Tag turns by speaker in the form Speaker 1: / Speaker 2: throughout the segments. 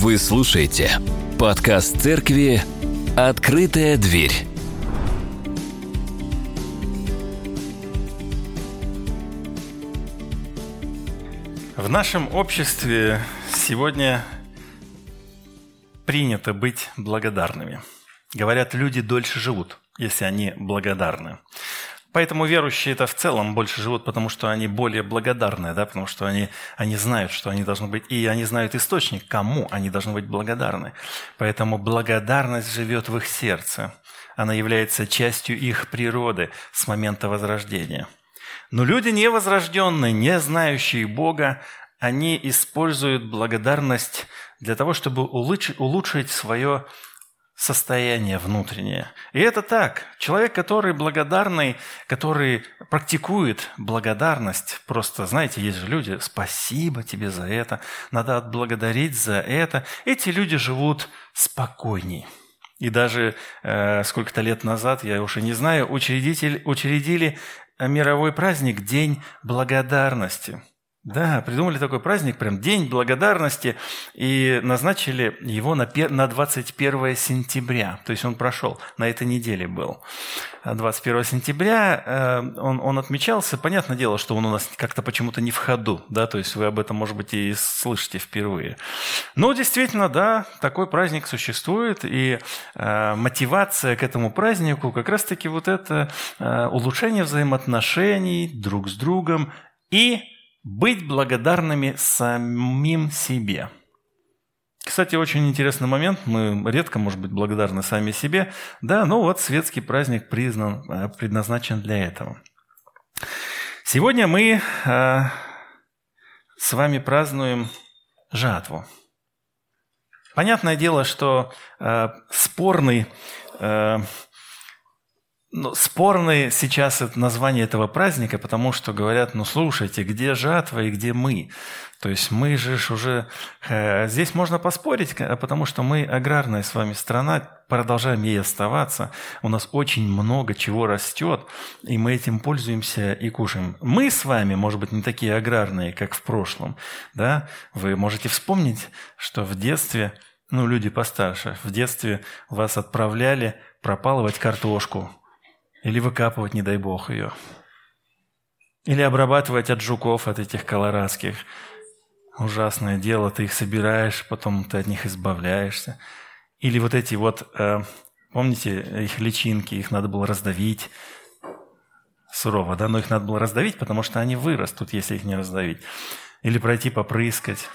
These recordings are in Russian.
Speaker 1: Вы слушаете подкаст церкви «Открытая дверь».
Speaker 2: В нашем обществе сегодня принято быть благодарными. Говорят, люди дольше живут, если они благодарны. Поэтому верующие это в целом больше живут, потому что они более благодарны, да, потому что они, они знают, что они должны быть, и они знают источник, кому они должны быть благодарны. Поэтому благодарность живет в их сердце. Она является частью их природы с момента возрождения. Но люди невозрожденные, не знающие Бога, они используют благодарность для того, чтобы улучшить, свое состояние внутреннее. И это так. Человек, который благодарный, который практикует благодарность, просто, знаете, есть же люди, спасибо тебе за это, надо отблагодарить за это. Эти люди живут спокойней. И даже э, сколько-то лет назад, я уже не знаю, учредитель, учредили мировой праздник День благодарности – да, придумали такой праздник, прям День благодарности, и назначили его на 21 сентября. То есть он прошел, на этой неделе был. 21 сентября э, он, он отмечался. Понятное дело, что он у нас как-то почему-то не в ходу, да, то есть вы об этом, может быть, и слышите впервые. Но действительно, да, такой праздник существует, и э, мотивация к этому празднику как раз-таки вот это э, улучшение взаимоотношений друг с другом и быть благодарными самим себе. Кстати, очень интересный момент. Мы редко, может быть, благодарны сами себе. Да, но вот светский праздник признан, э, предназначен для этого. Сегодня мы э, с вами празднуем жатву. Понятное дело, что э, спорный э, ну, спорное сейчас это название этого праздника, потому что говорят, ну слушайте, где жатва и где мы? То есть мы же уже... Э, здесь можно поспорить, потому что мы аграрная с вами страна, продолжаем ей оставаться. У нас очень много чего растет, и мы этим пользуемся и кушаем. Мы с вами, может быть, не такие аграрные, как в прошлом. Да? Вы можете вспомнить, что в детстве, ну, люди постарше, в детстве вас отправляли пропалывать картошку или выкапывать, не дай бог, ее. Или обрабатывать от жуков, от этих колорадских. Ужасное дело, ты их собираешь, потом ты от них избавляешься. Или вот эти вот, э, помните, их личинки, их надо было раздавить. Сурово, да, но их надо было раздавить, потому что они вырастут, если их не раздавить. Или пройти попрыскать.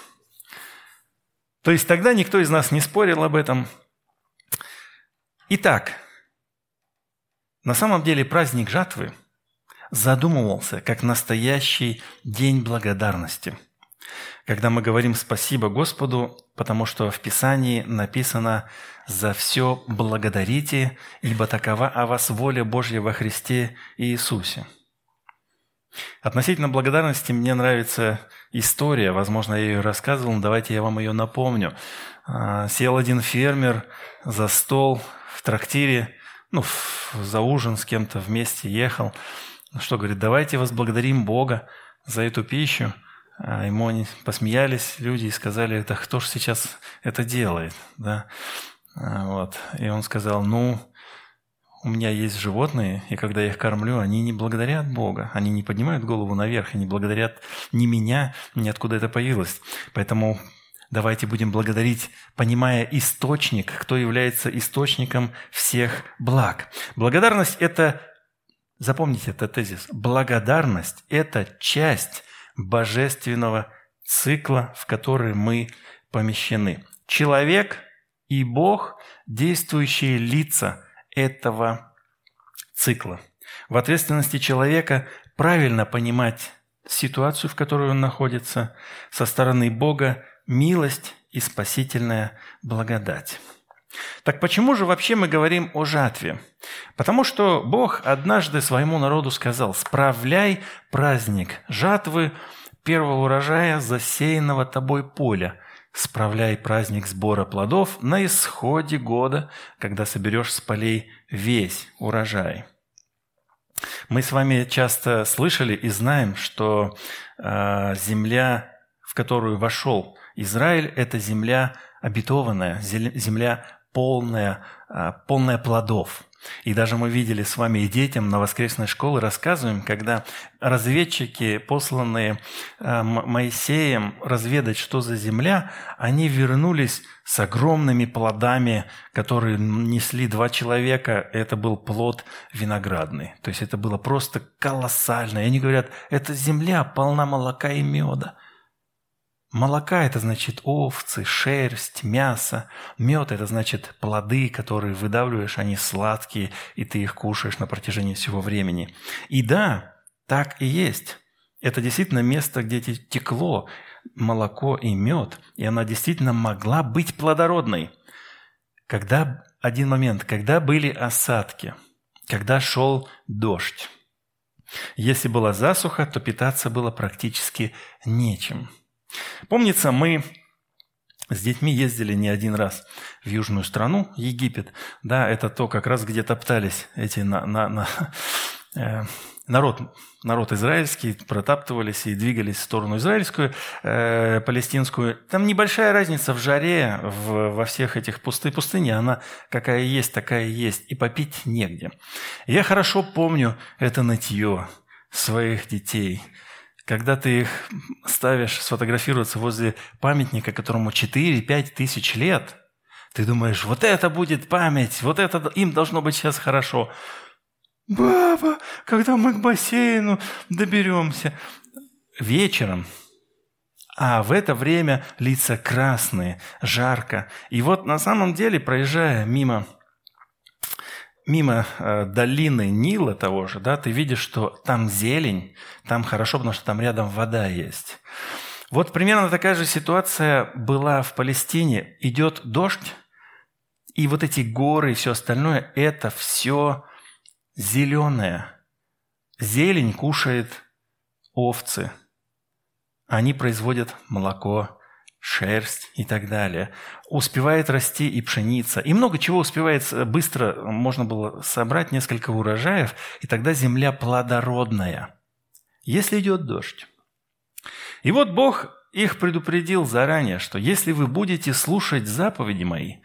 Speaker 2: То есть тогда никто из нас не спорил об этом. Итак, на самом деле праздник жатвы задумывался как настоящий день благодарности. Когда мы говорим спасибо Господу, потому что в Писании написано «За все благодарите, ибо такова о вас воля Божья во Христе Иисусе». Относительно благодарности мне нравится история, возможно, я ее рассказывал, но давайте я вам ее напомню. А, сел один фермер за стол в трактире, ну, за ужин с кем-то вместе ехал. Что, говорит, давайте возблагодарим Бога за эту пищу. А ему они посмеялись люди и сказали, это кто же сейчас это делает? Да? А вот. И он сказал, ну, у меня есть животные, и когда я их кормлю, они не благодарят Бога, они не поднимают голову наверх, и не благодарят ни меня, ни откуда это появилось. Поэтому Давайте будем благодарить, понимая источник, кто является источником всех благ. Благодарность – это, запомните этот тезис, благодарность – это часть божественного цикла, в который мы помещены. Человек и Бог – действующие лица этого цикла. В ответственности человека правильно понимать ситуацию, в которой он находится, со стороны Бога милость и спасительная благодать. Так почему же вообще мы говорим о жатве? Потому что Бог однажды своему народу сказал, «Справляй праздник жатвы первого урожая засеянного тобой поля, справляй праздник сбора плодов на исходе года, когда соберешь с полей весь урожай». Мы с вами часто слышали и знаем, что э, земля в которую вошел Израиль, это земля обетованная, земля полная, а, полная плодов. И даже мы видели с вами и детям на воскресной школе рассказываем, когда разведчики, посланные э, Моисеем разведать, что за земля, они вернулись с огромными плодами, которые несли два человека. Это был плод виноградный. То есть это было просто колоссально. И они говорят, эта земля полна молока и меда. Молока – это значит овцы, шерсть, мясо. Мед – это значит плоды, которые выдавливаешь, они сладкие, и ты их кушаешь на протяжении всего времени. И да, так и есть. Это действительно место, где текло молоко и мед, и она действительно могла быть плодородной. Когда один момент, когда были осадки, когда шел дождь. Если была засуха, то питаться было практически нечем – Помнится, мы с детьми ездили не один раз в южную страну, Египет. Да, это то, как раз где топтались эти на, на, на, э, народ, народ израильский, протаптывались и двигались в сторону израильскую, э, палестинскую. Там небольшая разница в жаре, в, во всех этих пусты пустыни. Она какая есть, такая есть. И попить негде. Я хорошо помню это нытье своих детей – когда ты их ставишь сфотографироваться возле памятника, которому 4-5 тысяч лет, ты думаешь, вот это будет память, вот это им должно быть сейчас хорошо. Баба, когда мы к бассейну доберемся? Вечером. А в это время лица красные, жарко. И вот на самом деле, проезжая мимо мимо э, долины Нила того же, да, ты видишь, что там зелень, там хорошо, потому что там рядом вода есть. Вот примерно такая же ситуация была в Палестине. Идет дождь, и вот эти горы и все остальное, это все зеленое. Зелень кушает овцы. Они производят молоко, шерсть и так далее. Успевает расти и пшеница. И много чего успевает быстро, можно было собрать несколько урожаев, и тогда земля плодородная, если идет дождь. И вот Бог их предупредил заранее, что если вы будете слушать заповеди мои,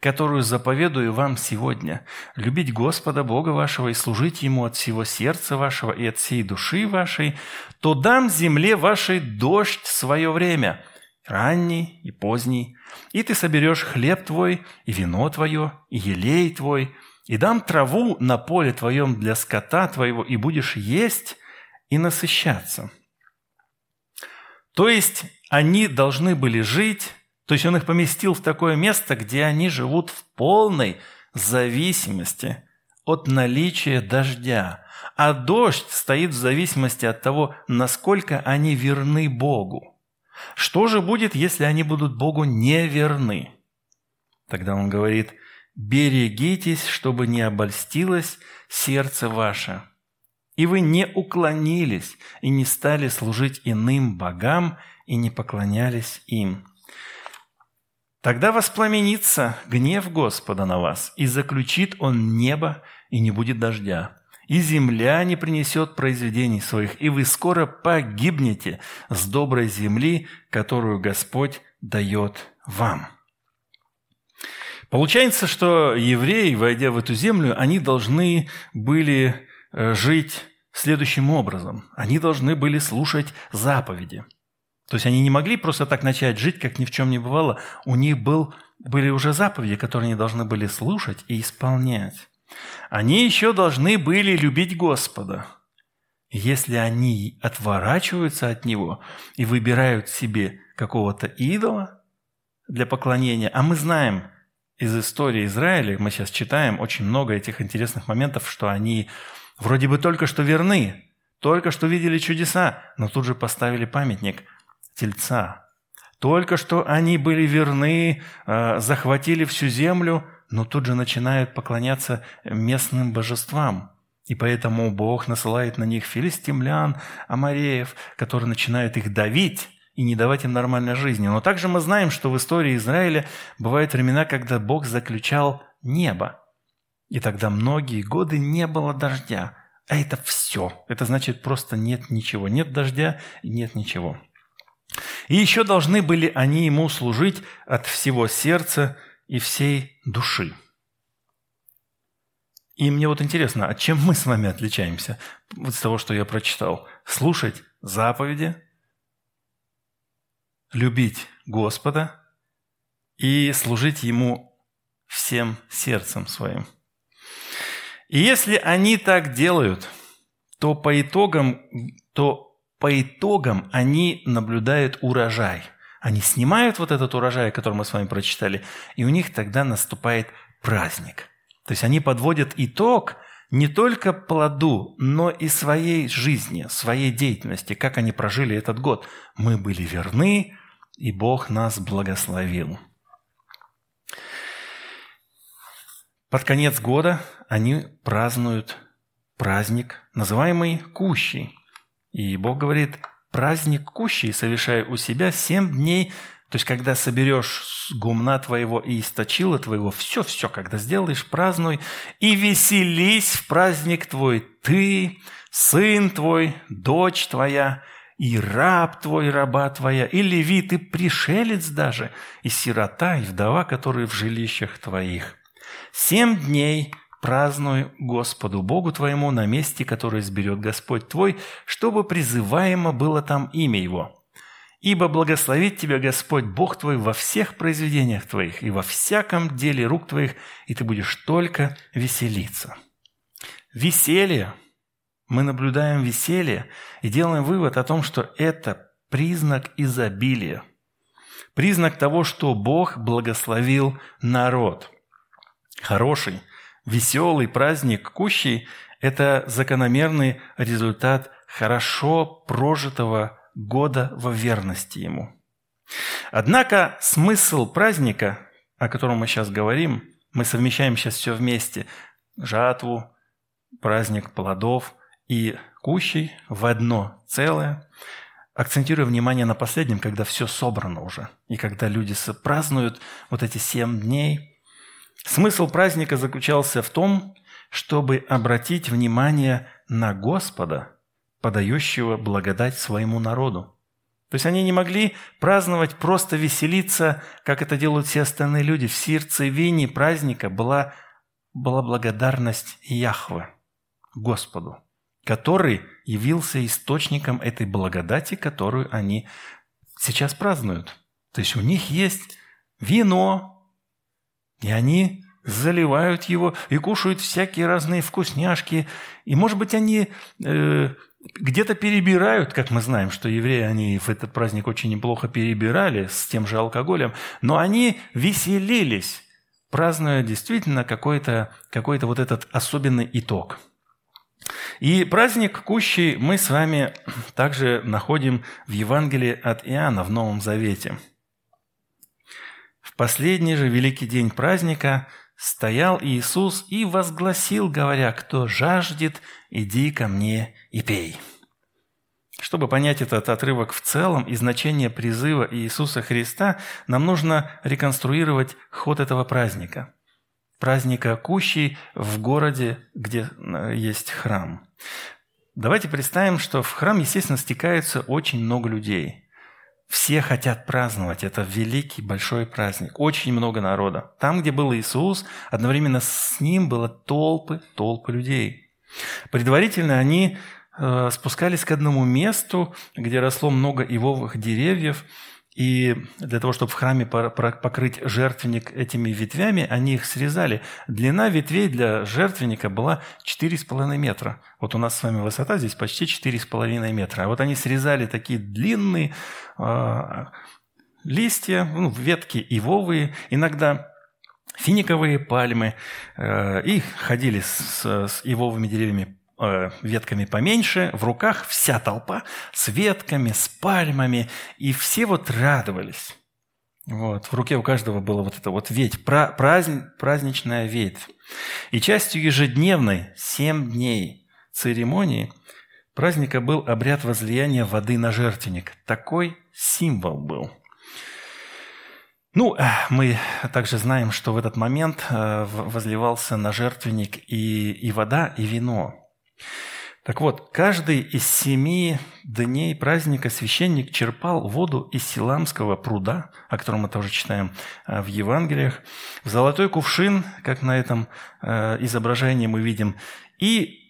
Speaker 2: которую заповедую вам сегодня, любить Господа Бога вашего и служить Ему от всего сердца вашего и от всей души вашей, то дам земле вашей дождь свое время – ранний и поздний, и ты соберешь хлеб твой, и вино твое, и елей твой, и дам траву на поле твоем для скота твоего, и будешь есть и насыщаться». То есть они должны были жить, то есть он их поместил в такое место, где они живут в полной зависимости от наличия дождя. А дождь стоит в зависимости от того, насколько они верны Богу. Что же будет, если они будут Богу неверны? Тогда он говорит, берегитесь, чтобы не обольстилось сердце ваше, и вы не уклонились и не стали служить иным богам и не поклонялись им. Тогда воспламенится гнев Господа на вас, и заключит он небо, и не будет дождя и земля не принесет произведений своих, и вы скоро погибнете с доброй земли, которую Господь дает вам». Получается, что евреи, войдя в эту землю, они должны были э, жить следующим образом. Они должны были слушать заповеди. То есть они не могли просто так начать жить, как ни в чем не бывало. У них был, были уже заповеди, которые они должны были слушать и исполнять. Они еще должны были любить Господа. Если они отворачиваются от Него и выбирают себе какого-то идола для поклонения, а мы знаем из истории Израиля, мы сейчас читаем очень много этих интересных моментов, что они вроде бы только что верны, только что видели чудеса, но тут же поставили памятник тельца. Только что они были верны, э, захватили всю землю – но тут же начинают поклоняться местным божествам. И поэтому Бог насылает на них филистимлян, амареев, которые начинают их давить и не давать им нормальной жизни. Но также мы знаем, что в истории Израиля бывают времена, когда Бог заключал небо. И тогда многие годы не было дождя. А это все. Это значит просто нет ничего. Нет дождя нет ничего. И еще должны были они ему служить от всего сердца и всей души. И мне вот интересно, а чем мы с вами отличаемся вот с того, что я прочитал? Слушать заповеди, любить Господа и служить Ему всем сердцем своим. И если они так делают, то по итогам, то по итогам они наблюдают урожай. Они снимают вот этот урожай, который мы с вами прочитали, и у них тогда наступает праздник – то есть они подводят итог не только плоду, но и своей жизни, своей деятельности, как они прожили этот год. Мы были верны, и Бог нас благословил. Под конец года они празднуют праздник, называемый Кущий. И Бог говорит, праздник Кущий совершая у себя семь дней то есть, когда соберешь гумна твоего и источила твоего, все-все, когда сделаешь, празднуй, и веселись в праздник твой ты, сын твой, дочь твоя, и раб твой, раба твоя, и левит, и пришелец даже, и сирота, и вдова, которые в жилищах твоих. Семь дней празднуй Господу Богу твоему на месте, которое сберет Господь твой, чтобы призываемо было там имя Его. Ибо благословит тебя Господь Бог твой во всех произведениях твоих и во всяком деле рук твоих, и ты будешь только веселиться. Веселье. Мы наблюдаем веселье и делаем вывод о том, что это признак изобилия. Признак того, что Бог благословил народ. Хороший, веселый праздник кущий – это закономерный результат хорошо прожитого года во верности Ему. Однако смысл праздника, о котором мы сейчас говорим, мы совмещаем сейчас все вместе, жатву, праздник плодов и кущей в одно целое, акцентируя внимание на последнем, когда все собрано уже, и когда люди празднуют вот эти семь дней. Смысл праздника заключался в том, чтобы обратить внимание на Господа – подающего благодать своему народу. То есть они не могли праздновать, просто веселиться, как это делают все остальные люди. В сердцевине праздника была, была благодарность Яхве, Господу, который явился источником этой благодати, которую они сейчас празднуют. То есть у них есть вино, и они заливают его и кушают всякие разные вкусняшки. И, может быть, они э, где-то перебирают, как мы знаем, что евреи, они в этот праздник очень неплохо перебирали с тем же алкоголем, но они веселились, празднуя действительно какой-то какой вот этот особенный итог. И праздник Кущи мы с вами также находим в Евангелии от Иоанна в Новом Завете. Последний же великий день праздника стоял Иисус и возгласил, говоря, «Кто жаждет, иди ко мне и пей». Чтобы понять этот отрывок в целом и значение призыва Иисуса Христа, нам нужно реконструировать ход этого праздника. Праздника Кущи в городе, где э, есть храм. Давайте представим, что в храм, естественно, стекается очень много людей – все хотят праздновать. Это великий, большой праздник. Очень много народа. Там, где был Иисус, одновременно с Ним было толпы, толпы людей. Предварительно они э, спускались к одному месту, где росло много ивовых деревьев, и для того, чтобы в храме покрыть жертвенник этими ветвями, они их срезали. Длина ветвей для жертвенника была 4,5 метра. Вот у нас с вами высота здесь почти 4,5 метра. А вот они срезали такие длинные э, листья, ну, ветки ивовые, иногда финиковые пальмы, э, и ходили с, с ивовыми деревьями Э, ветками поменьше, в руках вся толпа с ветками, с пальмами, и все вот радовались. Вот, в руке у каждого было вот это вот ведь, праздник, праздничная ведь. И частью ежедневной, семь дней церемонии праздника был обряд возлияния воды на жертвенник. Такой символ был. Ну, э, мы также знаем, что в этот момент э, возливался на жертвенник и, и вода, и вино. Так вот, каждый из семи дней праздника священник черпал воду из Силамского пруда, о котором мы тоже читаем э, в Евангелиях, в золотой кувшин, как на этом э, изображении мы видим, и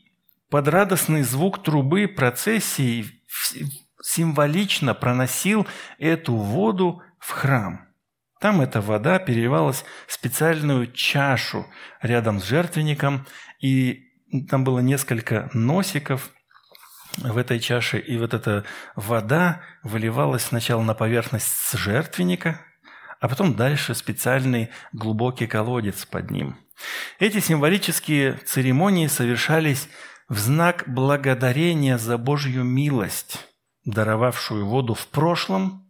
Speaker 2: под радостный звук трубы процессии символично проносил эту воду в храм. Там эта вода переливалась в специальную чашу рядом с жертвенником, и там было несколько носиков в этой чаше, и вот эта вода выливалась сначала на поверхность жертвенника, а потом дальше специальный глубокий колодец под ним. Эти символические церемонии совершались в знак благодарения за Божью милость, даровавшую воду в прошлом,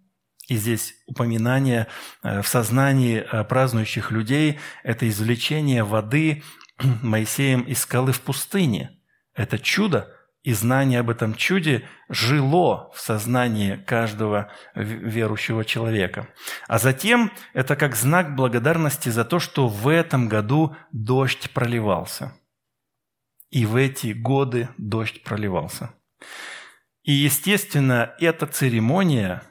Speaker 2: и здесь упоминание э, в сознании э, празднующих людей – это извлечение воды Моисеем из скалы в пустыне. Это чудо, и знание об этом чуде жило в сознании каждого верующего человека. А затем это как знак благодарности за то, что в этом году дождь проливался. И в эти годы дождь проливался. И, естественно, эта церемония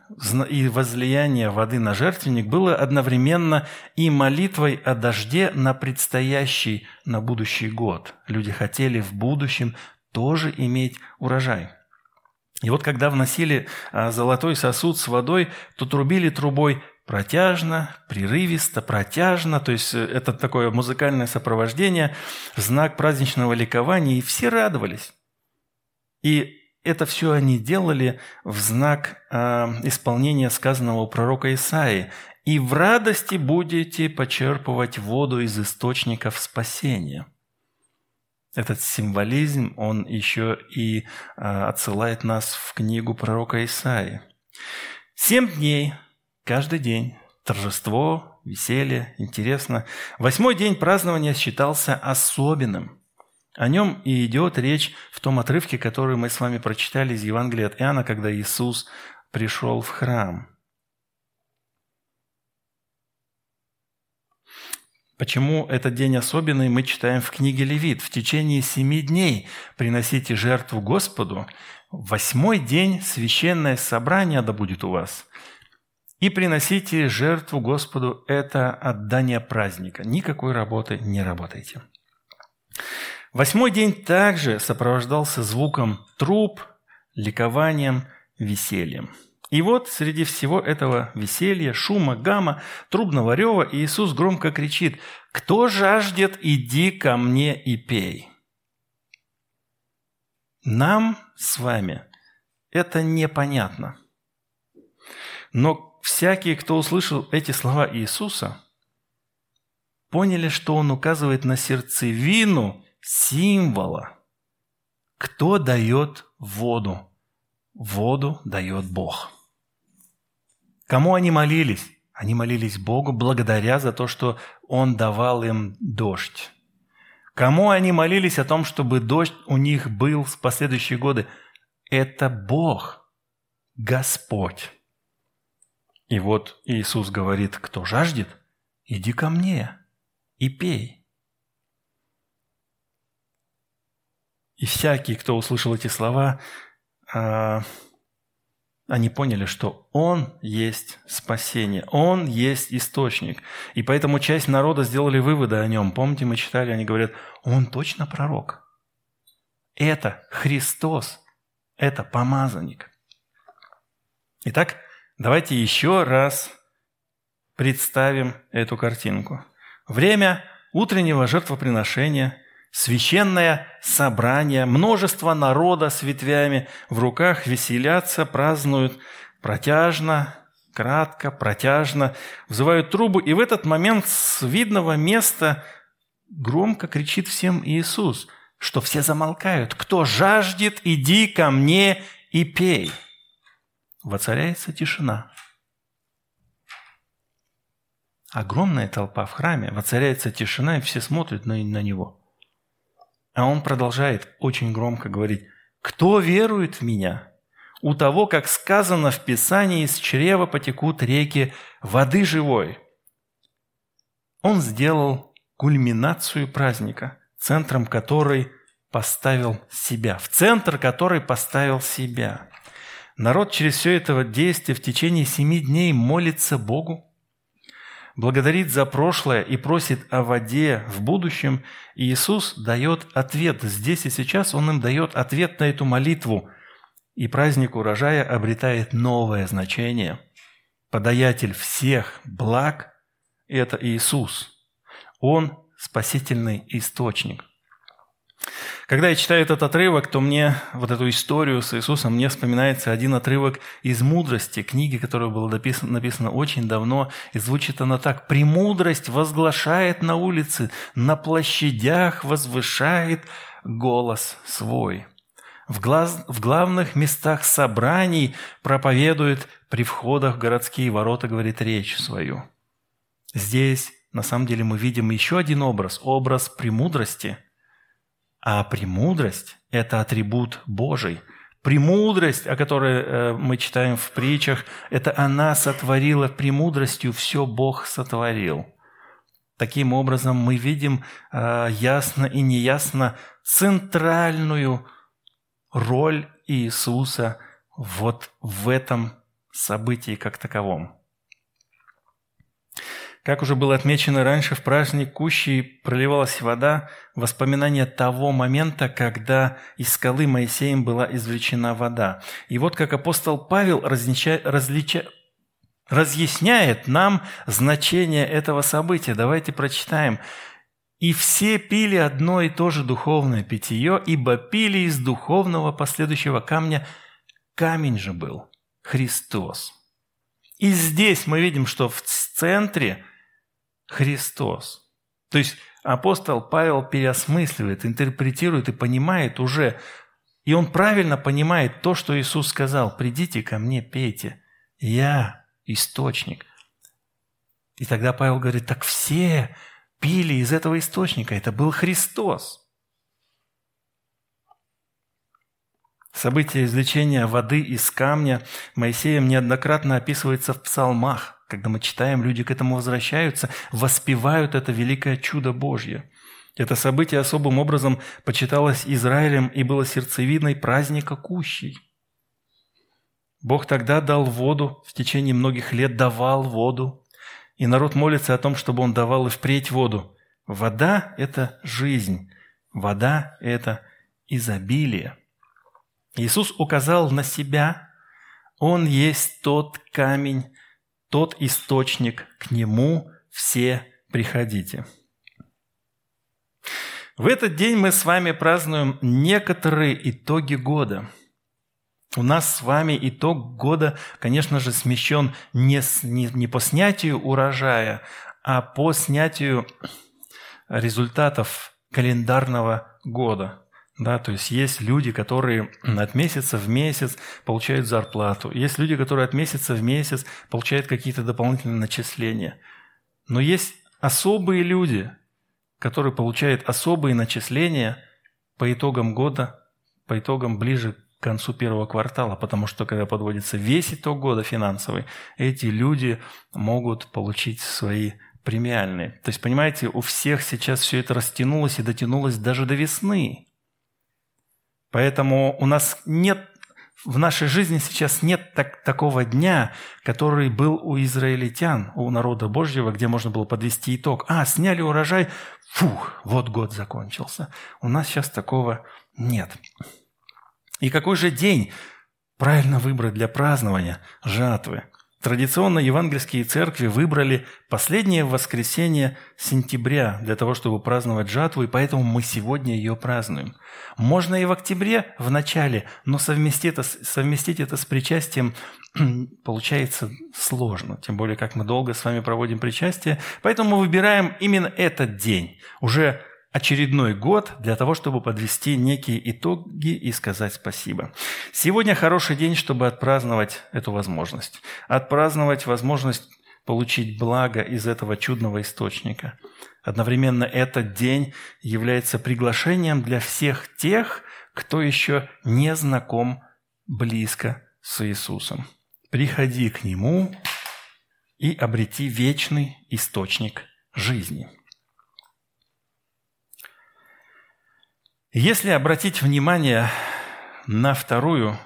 Speaker 2: и возлияние воды на жертвенник было одновременно и молитвой о дожде на предстоящий, на будущий год. Люди хотели в будущем тоже иметь урожай. И вот когда вносили а, золотой сосуд с водой, то трубили трубой протяжно, прерывисто, протяжно, то есть э, это такое музыкальное сопровождение, знак праздничного ликования, и все радовались. И это все они делали в знак э, исполнения сказанного у пророка Исаии. «И в радости будете почерпывать воду из источников спасения». Этот символизм, он еще и э, отсылает нас в книгу пророка Исаии. Семь дней, каждый день, торжество, веселье, интересно. Восьмой день празднования считался особенным – о нем и идет речь в том отрывке, который мы с вами прочитали из Евангелия от Иоанна, когда Иисус пришел в храм. Почему этот день особенный, мы читаем в книге Левит. В течение семи дней приносите жертву Господу. восьмой день священное собрание да будет у вас. И приносите жертву Господу – это отдание праздника. Никакой работы не работайте. Восьмой день также сопровождался звуком труб, ликованием, весельем. И вот среди всего этого веселья, шума, гамма, трубного рева Иисус громко кричит «Кто жаждет, иди ко мне и пей». Нам с вами это непонятно. Но всякие, кто услышал эти слова Иисуса, поняли, что Он указывает на сердцевину символа. Кто дает воду? Воду дает Бог. Кому они молились? Они молились Богу благодаря за то, что Он давал им дождь. Кому они молились о том, чтобы дождь у них был в последующие годы? Это Бог, Господь. И вот Иисус говорит, кто жаждет, иди ко мне и пей. И всякий, кто услышал эти слова, а, они поняли, что Он есть спасение, Он есть источник. И поэтому часть народа сделали выводы о Нем. Помните, мы читали, они говорят, Он точно пророк. Это Христос, это помазанник. Итак, давайте еще раз представим эту картинку. Время утреннего жертвоприношения – Священное собрание, множество народа с ветвями в руках веселятся, празднуют протяжно, кратко, протяжно, взывают трубу, и в этот момент с видного места громко кричит всем Иисус, что все замолкают. «Кто жаждет, иди ко мне и пей!» Воцаряется тишина. Огромная толпа в храме, воцаряется тишина, и все смотрят на, на него – а он продолжает очень громко говорить, «Кто верует в меня? У того, как сказано в Писании, из чрева потекут реки воды живой». Он сделал кульминацию праздника, центром которой поставил себя, в центр который поставил себя. Народ через все это действие в течение семи дней молится Богу, благодарит за прошлое и просит о воде в будущем, и Иисус дает ответ. Здесь и сейчас Он им дает ответ на эту молитву. И праздник урожая обретает новое значение. Подаятель всех благ – это Иисус. Он – спасительный источник. Когда я читаю этот отрывок, то мне, вот эту историю с Иисусом, мне вспоминается один отрывок из «Мудрости», книги, которая была написана, написана очень давно, и звучит она так. «Премудрость возглашает на улице, на площадях возвышает голос свой». В, глаз, в главных местах собраний проповедует при входах в городские ворота, говорит речь свою. Здесь, на самом деле, мы видим еще один образ, образ премудрости – а премудрость – это атрибут Божий. Премудрость, о которой э, мы читаем в притчах, это она сотворила премудростью, все Бог сотворил. Таким образом, мы видим э, ясно и неясно центральную роль Иисуса вот в этом событии как таковом. Как уже было отмечено раньше, в праздник Кущи проливалась вода, воспоминание того момента, когда из скалы Моисеем была извлечена вода. И вот как апостол Павел различа, различа, разъясняет нам значение этого события. Давайте прочитаем. «И все пили одно и то же духовное питье, ибо пили из духовного последующего камня. Камень же был Христос». И здесь мы видим, что в центре – Христос. То есть апостол Павел переосмысливает, интерпретирует и понимает уже, и он правильно понимает то, что Иисус сказал, «Придите ко мне, пейте, я источник». И тогда Павел говорит, так все пили из этого источника, это был Христос. Событие извлечения воды из камня Моисеем неоднократно описывается в псалмах. Когда мы читаем, люди к этому возвращаются, воспевают это великое чудо Божье. Это событие особым образом почиталось Израилем и было сердцевидной праздника Кущей. Бог тогда дал воду, в течение многих лет давал воду, и народ молится о том, чтобы Он давал и впредь воду. Вода – это жизнь, вода – это изобилие. Иисус указал на себя, Он есть тот камень, тот источник, к нему все приходите. В этот день мы с вами празднуем некоторые итоги года. У нас с вами итог года, конечно же, смещен не, с, не, не по снятию урожая, а по снятию результатов календарного года. Да, то есть есть люди, которые от месяца в месяц получают зарплату. Есть люди, которые от месяца в месяц получают какие-то дополнительные начисления. Но есть особые люди, которые получают особые начисления по итогам года, по итогам ближе к концу первого квартала, потому что когда подводится весь итог года финансовый, эти люди могут получить свои премиальные. То есть, понимаете, у всех сейчас все это растянулось и дотянулось даже до весны. Поэтому у нас нет, в нашей жизни сейчас нет так, такого дня, который был у израильтян, у народа Божьего, где можно было подвести итог. А, сняли урожай, фух, вот год закончился. У нас сейчас такого нет. И какой же день правильно выбрать для празднования жатвы? Традиционно евангельские церкви выбрали последнее воскресенье сентября для того, чтобы праздновать жатву, и поэтому мы сегодня ее празднуем. Можно и в октябре, в начале, но совместить это, совместить это с причастием получается сложно, тем более, как мы долго с вами проводим причастие. Поэтому мы выбираем именно этот день, уже очередной год для того, чтобы подвести некие итоги и сказать спасибо. Сегодня хороший день, чтобы отпраздновать эту возможность. Отпраздновать возможность получить благо из этого чудного источника. Одновременно этот день является приглашением для всех тех, кто еще не знаком близко с Иисусом. Приходи к Нему и обрети вечный источник жизни. Если обратить внимание на вторую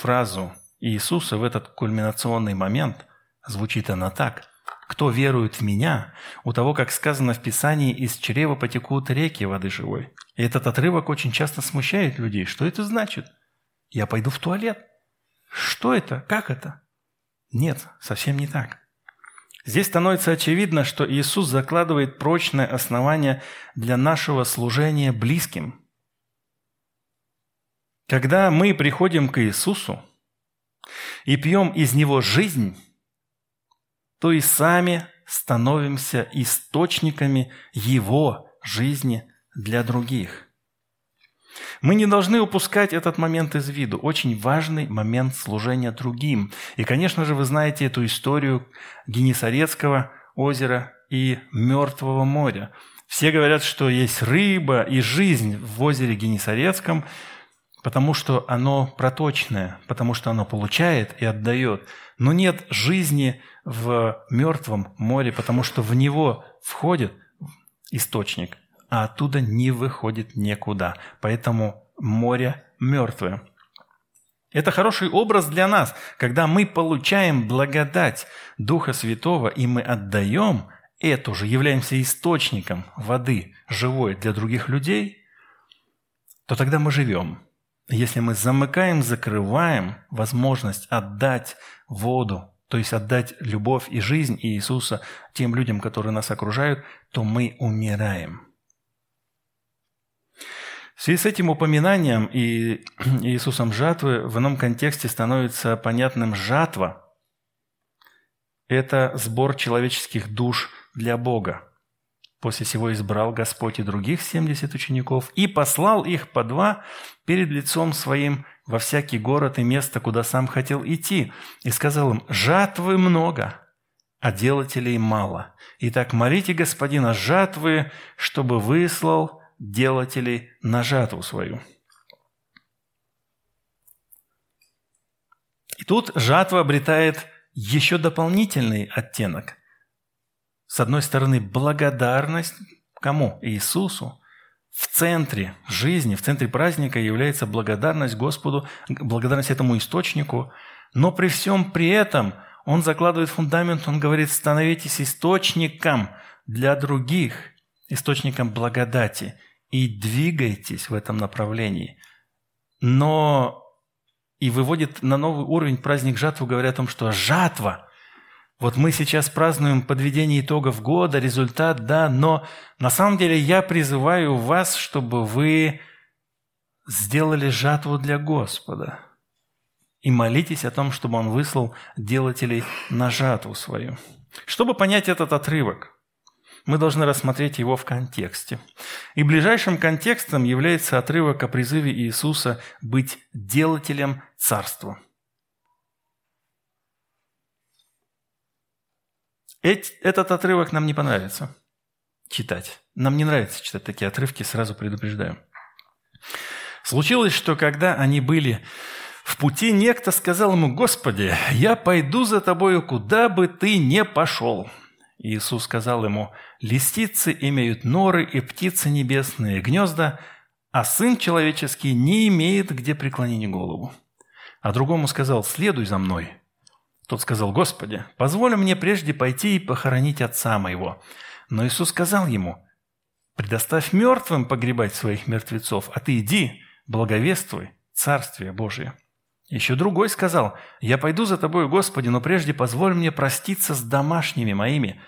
Speaker 2: фразу Иисуса в этот кульминационный момент, звучит она так. «Кто верует в Меня, у того, как сказано в Писании, из чрева потекут реки воды живой». И этот отрывок очень часто смущает людей. Что это значит? Я пойду в туалет. Что это? Как это? Нет, совсем не так. Здесь становится очевидно, что Иисус закладывает прочное основание для нашего служения близким. Когда мы приходим к Иисусу и пьем из Него жизнь, то и сами становимся источниками Его жизни для других. Мы не должны упускать этот момент из виду. Очень важный момент служения другим. И, конечно же, вы знаете эту историю Генесарецкого озера и Мертвого моря. Все говорят, что есть рыба и жизнь в озере Генесарецком, потому что оно проточное, потому что оно получает и отдает. Но нет жизни в Мертвом море, потому что в него входит источник – а оттуда не выходит никуда. Поэтому море мертвое. Это хороший образ для нас, когда мы получаем благодать Духа Святого, и мы отдаем эту же, являемся источником воды живой для других людей, то тогда мы живем. Если мы замыкаем, закрываем возможность отдать воду, то есть отдать любовь и жизнь Иисуса тем людям, которые нас окружают, то мы умираем – в связи с этим упоминанием и Иисусом жатвы в ином контексте становится понятным жатва – это сбор человеческих душ для Бога. После всего избрал Господь и других семьдесят учеников и послал их по два перед лицом своим во всякий город и место, куда сам хотел идти, и сказал им, «Жатвы много, а делателей мало. Итак, молите Господина жатвы, чтобы выслал делателей на жатву свою. И тут жатва обретает еще дополнительный оттенок. С одной стороны, благодарность кому? Иисусу. В центре жизни, в центре праздника является благодарность Господу, благодарность этому источнику. Но при всем при этом он закладывает фундамент, он говорит, становитесь источником для других, источником благодати и двигайтесь в этом направлении. Но и выводит на новый уровень праздник жатвы, говоря о том, что жатва, вот мы сейчас празднуем подведение итогов года, результат, да, но на самом деле я призываю вас, чтобы вы сделали жатву для Господа. И молитесь о том, чтобы Он выслал делателей на жатву свою. Чтобы понять этот отрывок – мы должны рассмотреть его в контексте. И ближайшим контекстом является отрывок о призыве Иисуса быть делателем царства. Этот отрывок нам не понравится читать. Нам не нравится читать такие отрывки, сразу предупреждаю. Случилось, что когда они были в пути, некто сказал ему, «Господи, я пойду за тобою, куда бы ты не пошел». Иисус сказал ему, «Листицы имеют норы и птицы небесные гнезда, а Сын Человеческий не имеет, где преклонить голову». А другому сказал, «Следуй за мной». Тот сказал, «Господи, позволь мне прежде пойти и похоронить отца моего». Но Иисус сказал ему, «Предоставь мертвым погребать своих мертвецов, а ты иди, благовествуй Царствие Божие». Еще другой сказал, «Я пойду за тобой, Господи, но прежде позволь мне проститься с домашними моими».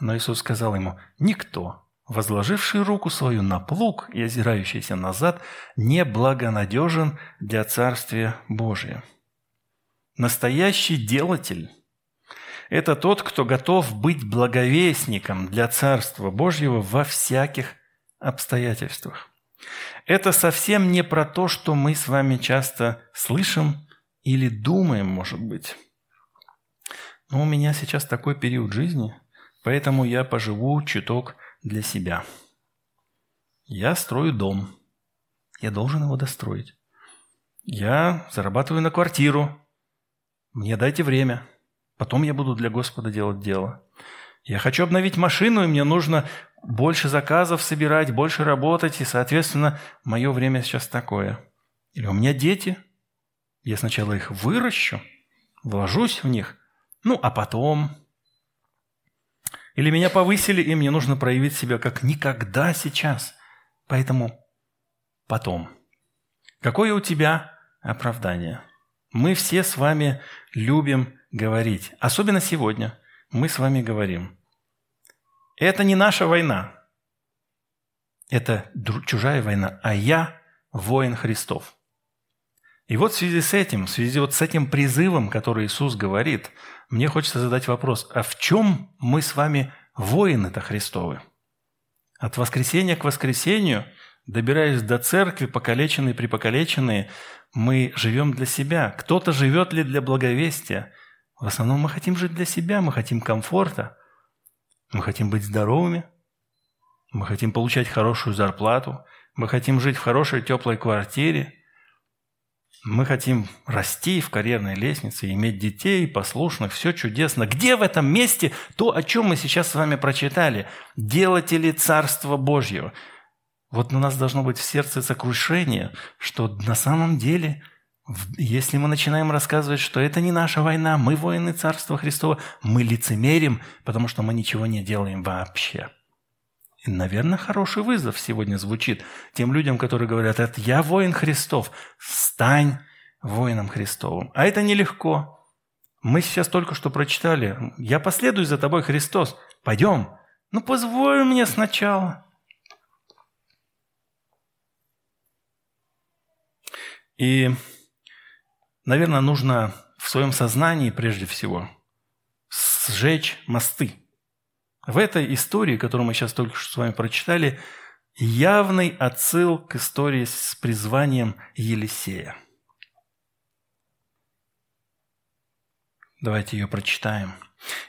Speaker 2: Но Иисус сказал ему, «Никто, возложивший руку свою на плуг и озирающийся назад, не благонадежен для Царствия Божия». Настоящий делатель – это тот, кто готов быть благовестником для Царства Божьего во всяких обстоятельствах. Это совсем не про то, что мы с вами часто слышим или думаем, может быть. Но у меня сейчас такой период жизни, поэтому я поживу чуток для себя. Я строю дом. Я должен его достроить. Я зарабатываю на квартиру. Мне дайте время. Потом я буду для Господа делать дело. Я хочу обновить машину, и мне нужно больше заказов собирать, больше работать, и, соответственно, мое время сейчас такое. Или у меня дети, я сначала их выращу, вложусь в них, ну, а потом... Или меня повысили, и мне нужно проявить себя как никогда сейчас. Поэтому потом. Какое у тебя оправдание? Мы все с вами любим говорить. Особенно сегодня мы с вами говорим. Это не наша война. Это чужая война. А я воин Христов. И вот в связи с этим, в связи вот с этим призывом, который Иисус говорит, мне хочется задать вопрос, а в чем мы с вами воины-то Христовы? От воскресения к воскресению, добираясь до церкви, покалеченные, припокалеченные, мы живем для себя. Кто-то живет ли для благовестия? В основном мы хотим жить для себя, мы хотим комфорта, мы хотим быть здоровыми, мы хотим получать хорошую зарплату, мы хотим жить в хорошей теплой квартире – мы хотим расти в карьерной лестнице, иметь детей, послушных, все чудесно. Где в этом месте то, о чем мы сейчас с вами прочитали? Делатели Царства Божьего. Вот у нас должно быть в сердце сокрушение, что на самом деле, если мы начинаем рассказывать, что это не наша война, мы воины Царства Христова, мы лицемерим, потому что мы ничего не делаем вообще. И, наверное, хороший вызов сегодня звучит тем людям, которые говорят, это я воин Христов, стань воином Христовым. А это нелегко. Мы сейчас только что прочитали, я последую за тобой, Христос, пойдем. Ну, позволь мне сначала. И, наверное, нужно в своем сознании прежде всего сжечь мосты – в этой истории, которую мы сейчас только что с вами прочитали, явный отсыл к истории с призванием Елисея. Давайте ее прочитаем.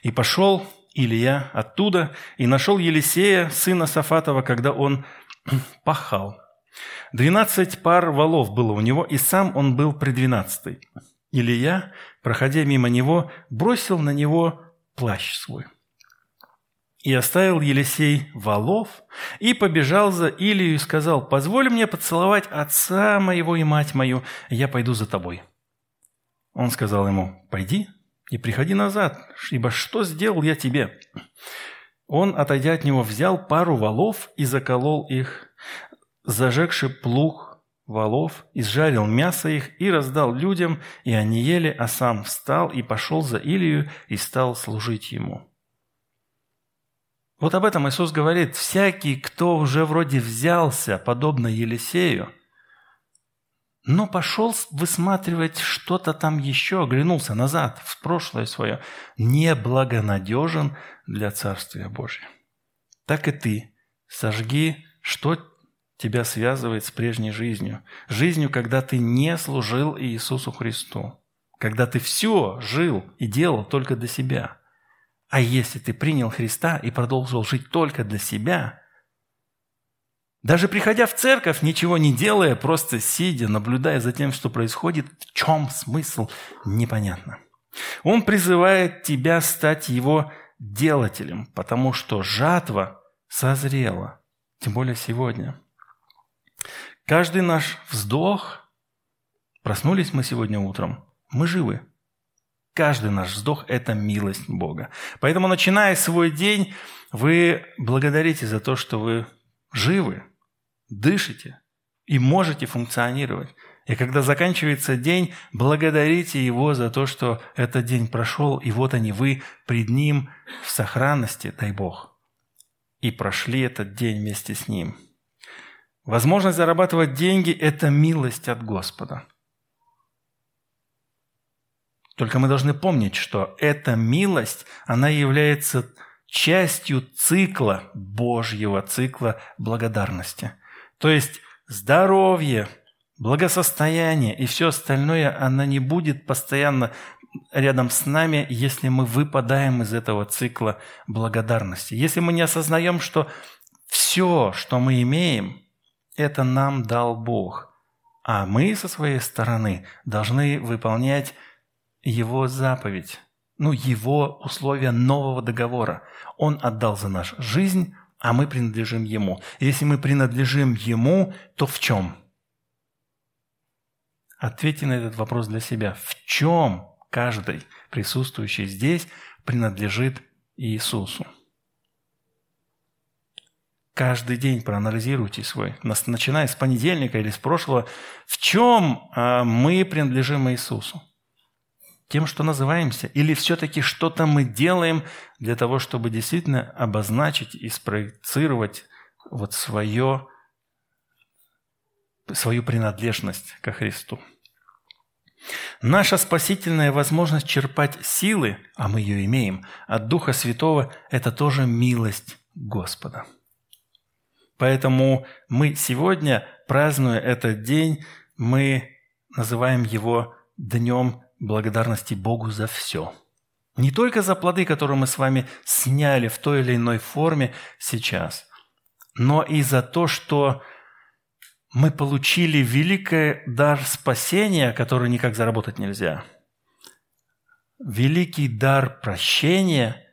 Speaker 2: «И пошел Илья оттуда и нашел Елисея, сына Сафатова, когда он пахал. Двенадцать пар валов было у него, и сам он был при двенадцатой. Илья, проходя мимо него, бросил на него плащ свой. И оставил Елисей валов и побежал за Илию и сказал, «Позволь мне поцеловать отца моего и мать мою, я пойду за тобой». Он сказал ему, «Пойди и приходи назад, ибо что сделал я тебе?» Он, отойдя от него, взял пару валов и заколол их, зажегши плуг валов, изжарил мясо их и раздал людям, и они ели, а сам встал и пошел за Илию и стал служить ему. Вот об этом Иисус говорит, всякий, кто уже вроде взялся, подобно Елисею, но пошел высматривать что-то там еще, оглянулся назад, в прошлое свое, неблагонадежен для Царствия Божьего. Так и ты сожги, что тебя связывает с прежней жизнью. Жизнью, когда ты не служил Иисусу Христу. Когда ты все жил и делал только для себя – а если ты принял Христа и продолжил жить только для себя, даже приходя в церковь, ничего не делая, просто сидя, наблюдая за тем, что происходит, в чем смысл, непонятно. Он призывает тебя стать его делателем, потому что жатва созрела, тем более сегодня. Каждый наш вздох, проснулись мы сегодня утром, мы живы. Каждый наш вздох – это милость Бога. Поэтому, начиная свой день, вы благодарите за то, что вы живы, дышите и можете функционировать. И когда заканчивается день, благодарите Его за то, что этот день прошел, и вот они, вы пред Ним в сохранности, дай Бог, и прошли этот день вместе с Ним. Возможность зарабатывать деньги – это милость от Господа – только мы должны помнить, что эта милость, она является частью цикла Божьего, цикла благодарности. То есть здоровье, благосостояние и все остальное, она не будет постоянно рядом с нами, если мы выпадаем из этого цикла благодарности. Если мы не осознаем, что все, что мы имеем, это нам дал Бог. А мы со своей стороны должны выполнять его заповедь, ну, его условия нового договора. Он отдал за нас жизнь, а мы принадлежим Ему. Если мы принадлежим Ему, то в чем? Ответьте на этот вопрос для себя. В чем каждый присутствующий здесь принадлежит Иисусу? Каждый день проанализируйте свой, начиная с понедельника или с прошлого, в чем а, мы принадлежим Иисусу тем, что называемся, или все-таки что-то мы делаем для того, чтобы действительно обозначить и спроецировать вот свое, свою принадлежность ко Христу. Наша спасительная возможность черпать силы, а мы ее имеем, от Духа Святого – это тоже милость Господа. Поэтому мы сегодня, празднуя этот день, мы называем его Днем благодарности Богу за все. Не только за плоды, которые мы с вами сняли в той или иной форме сейчас, но и за то, что мы получили великий дар спасения, который никак заработать нельзя. Великий дар прощения.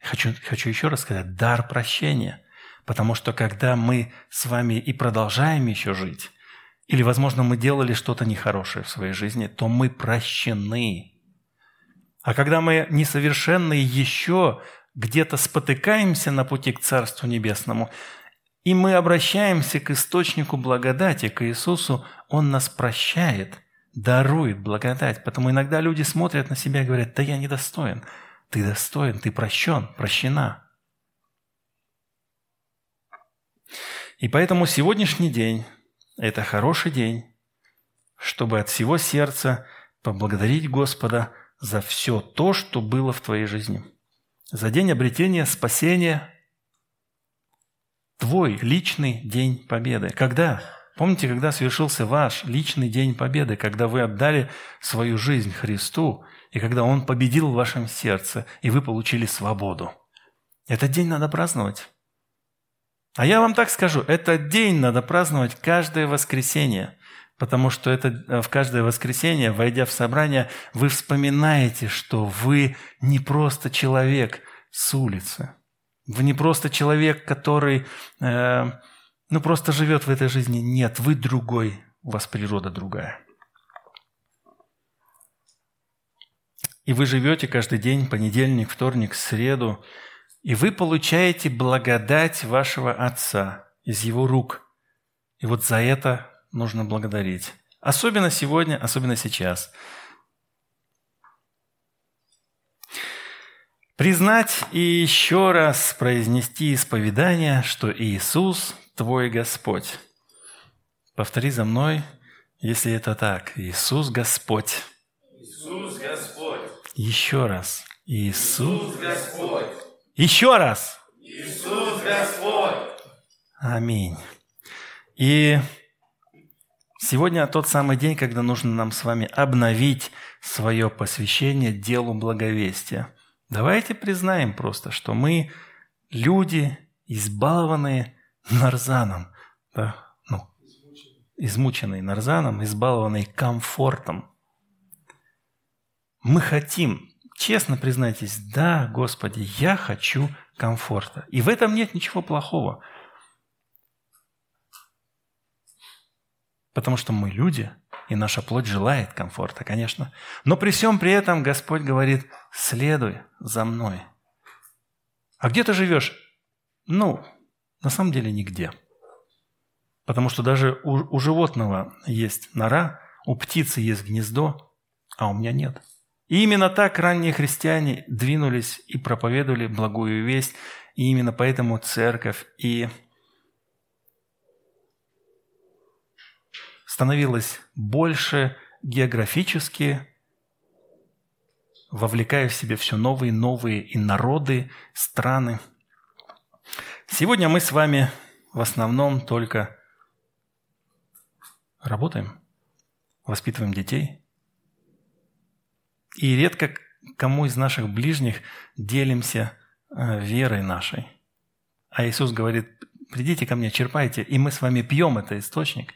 Speaker 2: Хочу, хочу еще раз сказать, дар прощения. Потому что когда мы с вами и продолжаем еще жить, или, возможно, мы делали что-то нехорошее в своей жизни, то мы прощены. А когда мы несовершенные еще где-то спотыкаемся на пути к Царству Небесному, и мы обращаемся к источнику благодати, к Иисусу, Он нас прощает, дарует благодать. Потому иногда люди смотрят на себя и говорят, да я недостоин. Ты достоин, ты прощен, прощена. И поэтому сегодняшний день это хороший день, чтобы от всего сердца поблагодарить Господа за все то, что было в твоей жизни. За день обретения спасения, твой личный день победы. Когда? Помните, когда совершился ваш личный день победы, когда вы отдали свою жизнь Христу, и когда Он победил в вашем сердце, и вы получили свободу. Этот день надо праздновать. А я вам так скажу, этот день надо праздновать каждое воскресенье, потому что это э, в каждое воскресенье, войдя в собрание, вы вспоминаете, что вы не просто человек с улицы. Вы не просто человек, который э, ну, просто живет в этой жизни. Нет, вы другой, у вас природа другая. И вы живете каждый день, понедельник, вторник, среду, и вы получаете благодать вашего Отца из Его рук. И вот за это нужно благодарить. Особенно сегодня, особенно сейчас. Признать и еще раз произнести исповедание, что Иисус – твой Господь. Повтори за мной, если это так. Иисус – Господь.
Speaker 3: Иисус – Господь.
Speaker 2: Еще раз.
Speaker 3: Иисус, Иисус Господь.
Speaker 2: Еще раз.
Speaker 3: Иисус Господь.
Speaker 2: Аминь. И сегодня тот самый день, когда нужно нам с вами обновить свое посвящение делу благовестия. Давайте признаем просто, что мы люди, избалованные нарзаном, да, ну, измученные нарзаном, избалованные комфортом. Мы хотим честно признайтесь, да, Господи, я хочу комфорта. И в этом нет ничего плохого. Потому что мы люди, и наша плоть желает комфорта, конечно. Но при всем при этом Господь говорит, следуй за мной. А где ты живешь? Ну, на самом деле нигде. Потому что даже у, у животного есть нора, у птицы есть гнездо, а у меня нет – и именно так ранние христиане двинулись и проповедовали благую весть, и именно поэтому церковь и становилась больше географически, вовлекая в себя все новые новые и народы, страны. Сегодня мы с вами в основном только работаем, воспитываем детей – и редко кому из наших ближних делимся э, верой нашей. А Иисус говорит, придите ко мне, черпайте, и мы с вами пьем этот источник.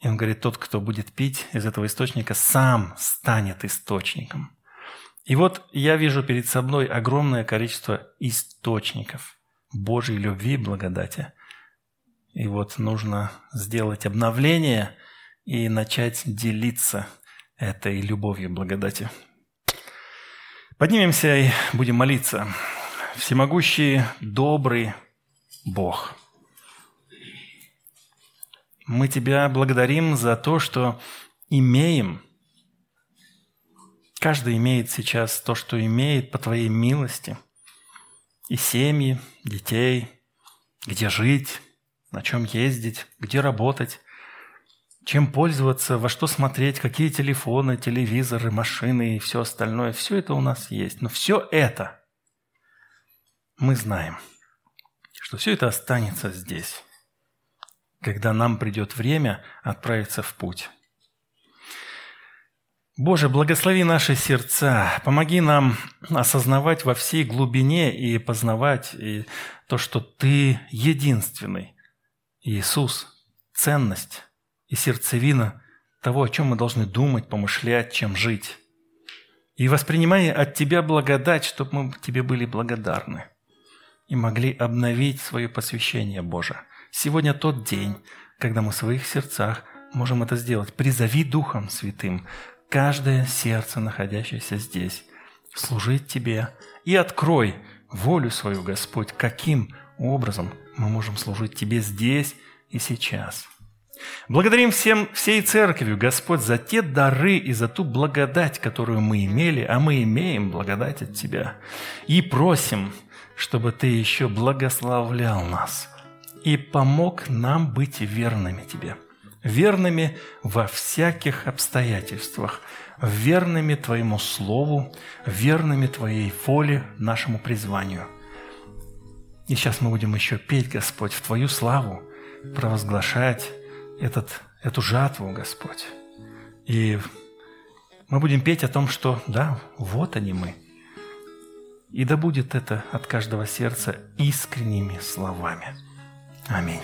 Speaker 2: И он говорит, тот, кто будет пить из этого источника, сам станет источником. И вот я вижу перед собой огромное количество источников Божьей любви и благодати. И вот нужно сделать обновление и начать делиться этой любовью благодати. Поднимемся и будем молиться. Всемогущий, добрый Бог. Мы Тебя благодарим за то, что имеем – Каждый имеет сейчас то, что имеет по Твоей милости. И семьи, детей, где жить, на чем ездить, где работать, чем пользоваться, во что смотреть, какие телефоны, телевизоры, машины и все остальное. Все это у нас есть. Но все это мы знаем, что все это останется здесь, когда нам придет время отправиться в путь. Боже, благослови наши сердца, помоги нам осознавать во всей глубине и познавать и то, что Ты единственный, Иисус, ценность и сердцевина того, о чем мы должны думать, помышлять, чем жить. И воспринимая от Тебя благодать, чтобы мы Тебе были благодарны и могли обновить свое посвящение, Боже. Сегодня тот день, когда мы в своих сердцах можем это сделать. Призови Духом Святым, каждое сердце, находящееся здесь, служить Тебе. И открой волю свою, Господь, каким образом мы можем служить Тебе здесь и сейчас. Благодарим всем, всей церковью, Господь, за те дары и за ту благодать, которую мы имели, а мы имеем благодать от Тебя. И просим, чтобы Ты еще благословлял нас и помог нам быть верными Тебе – верными во всяких обстоятельствах, верными Твоему Слову, верными Твоей воле, нашему призванию. И сейчас мы будем еще петь, Господь, в Твою славу, провозглашать этот, эту жатву, Господь. И мы будем петь о том, что да, вот они мы. И да будет это от каждого сердца искренними словами. Аминь.